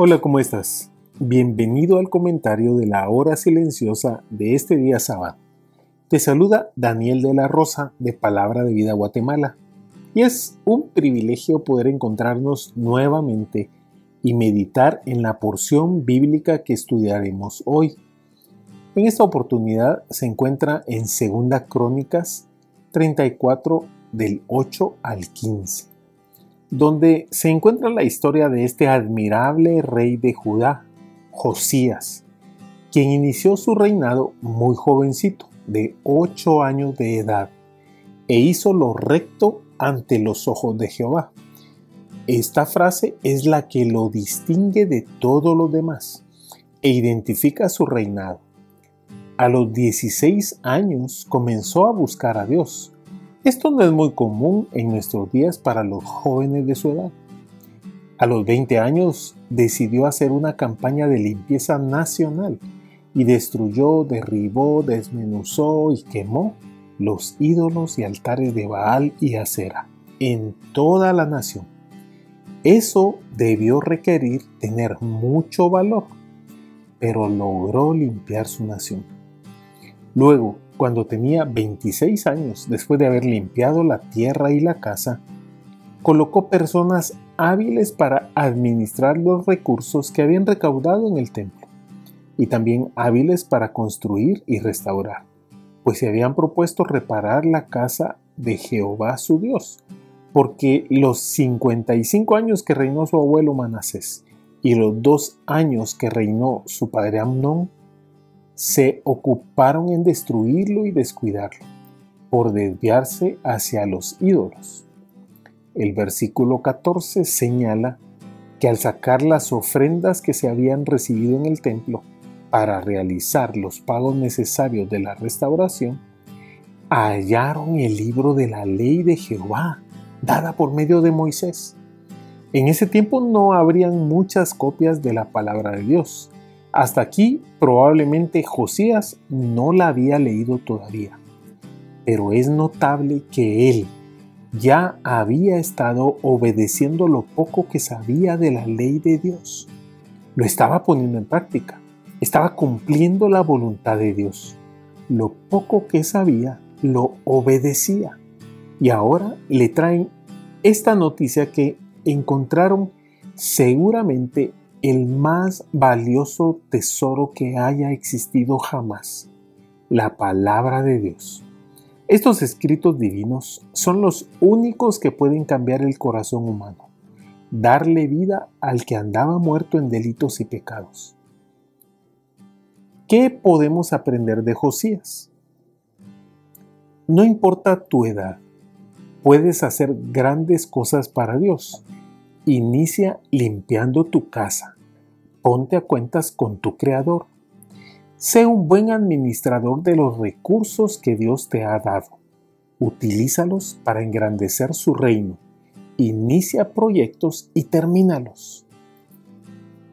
Hola, ¿cómo estás? Bienvenido al comentario de la hora silenciosa de este día sábado. Te saluda Daniel de la Rosa de Palabra de Vida Guatemala. Y es un privilegio poder encontrarnos nuevamente y meditar en la porción bíblica que estudiaremos hoy. En esta oportunidad se encuentra en 2 Crónicas 34 del 8 al 15 donde se encuentra la historia de este admirable rey de Judá, Josías, quien inició su reinado muy jovencito, de ocho años de edad, e hizo lo recto ante los ojos de Jehová. Esta frase es la que lo distingue de todos los demás e identifica su reinado. A los 16 años comenzó a buscar a Dios, esto no es muy común en nuestros días para los jóvenes de su edad. A los 20 años decidió hacer una campaña de limpieza nacional y destruyó, derribó, desmenuzó y quemó los ídolos y altares de Baal y Acera en toda la nación. Eso debió requerir tener mucho valor, pero logró limpiar su nación. Luego, cuando tenía 26 años, después de haber limpiado la tierra y la casa, colocó personas hábiles para administrar los recursos que habían recaudado en el templo, y también hábiles para construir y restaurar, pues se habían propuesto reparar la casa de Jehová su Dios, porque los 55 años que reinó su abuelo Manasés y los dos años que reinó su padre Amnón se ocuparon en destruirlo y descuidarlo, por desviarse hacia los ídolos. El versículo 14 señala que al sacar las ofrendas que se habían recibido en el templo para realizar los pagos necesarios de la restauración, hallaron el libro de la ley de Jehová, dada por medio de Moisés. En ese tiempo no habrían muchas copias de la palabra de Dios, hasta aquí probablemente Josías no la había leído todavía, pero es notable que él ya había estado obedeciendo lo poco que sabía de la ley de Dios. Lo estaba poniendo en práctica, estaba cumpliendo la voluntad de Dios. Lo poco que sabía lo obedecía. Y ahora le traen esta noticia que encontraron seguramente el más valioso tesoro que haya existido jamás, la palabra de Dios. Estos escritos divinos son los únicos que pueden cambiar el corazón humano, darle vida al que andaba muerto en delitos y pecados. ¿Qué podemos aprender de Josías? No importa tu edad, puedes hacer grandes cosas para Dios Inicia limpiando tu casa. Ponte a cuentas con tu Creador. Sé un buen administrador de los recursos que Dios te ha dado. Utilízalos para engrandecer su reino. Inicia proyectos y termínalos.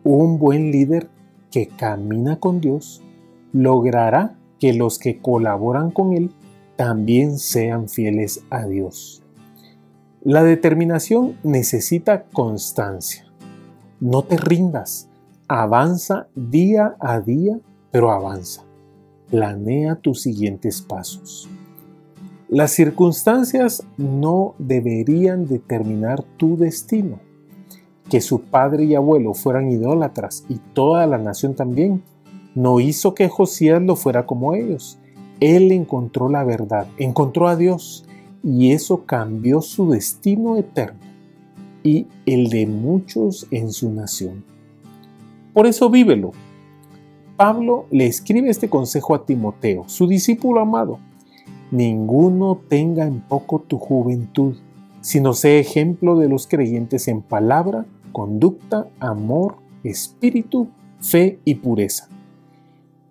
Un buen líder que camina con Dios logrará que los que colaboran con Él también sean fieles a Dios. La determinación necesita constancia. No te rindas. Avanza día a día, pero avanza. Planea tus siguientes pasos. Las circunstancias no deberían determinar tu destino. Que su padre y abuelo fueran idólatras y toda la nación también, no hizo que Josías lo fuera como ellos. Él encontró la verdad, encontró a Dios y eso cambió su destino eterno y el de muchos en su nación. Por eso vívelo. Pablo le escribe este consejo a Timoteo, su discípulo amado. Ninguno tenga en poco tu juventud, sino sé ejemplo de los creyentes en palabra, conducta, amor, espíritu, fe y pureza.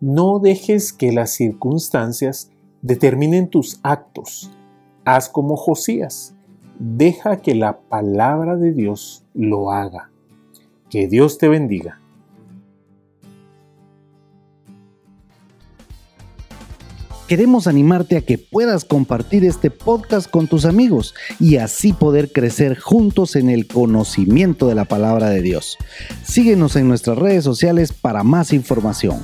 No dejes que las circunstancias determinen tus actos. Haz como Josías. Deja que la palabra de Dios lo haga. Que Dios te bendiga. Queremos animarte a que puedas compartir este podcast con tus amigos y así poder crecer juntos en el conocimiento de la palabra de Dios. Síguenos en nuestras redes sociales para más información.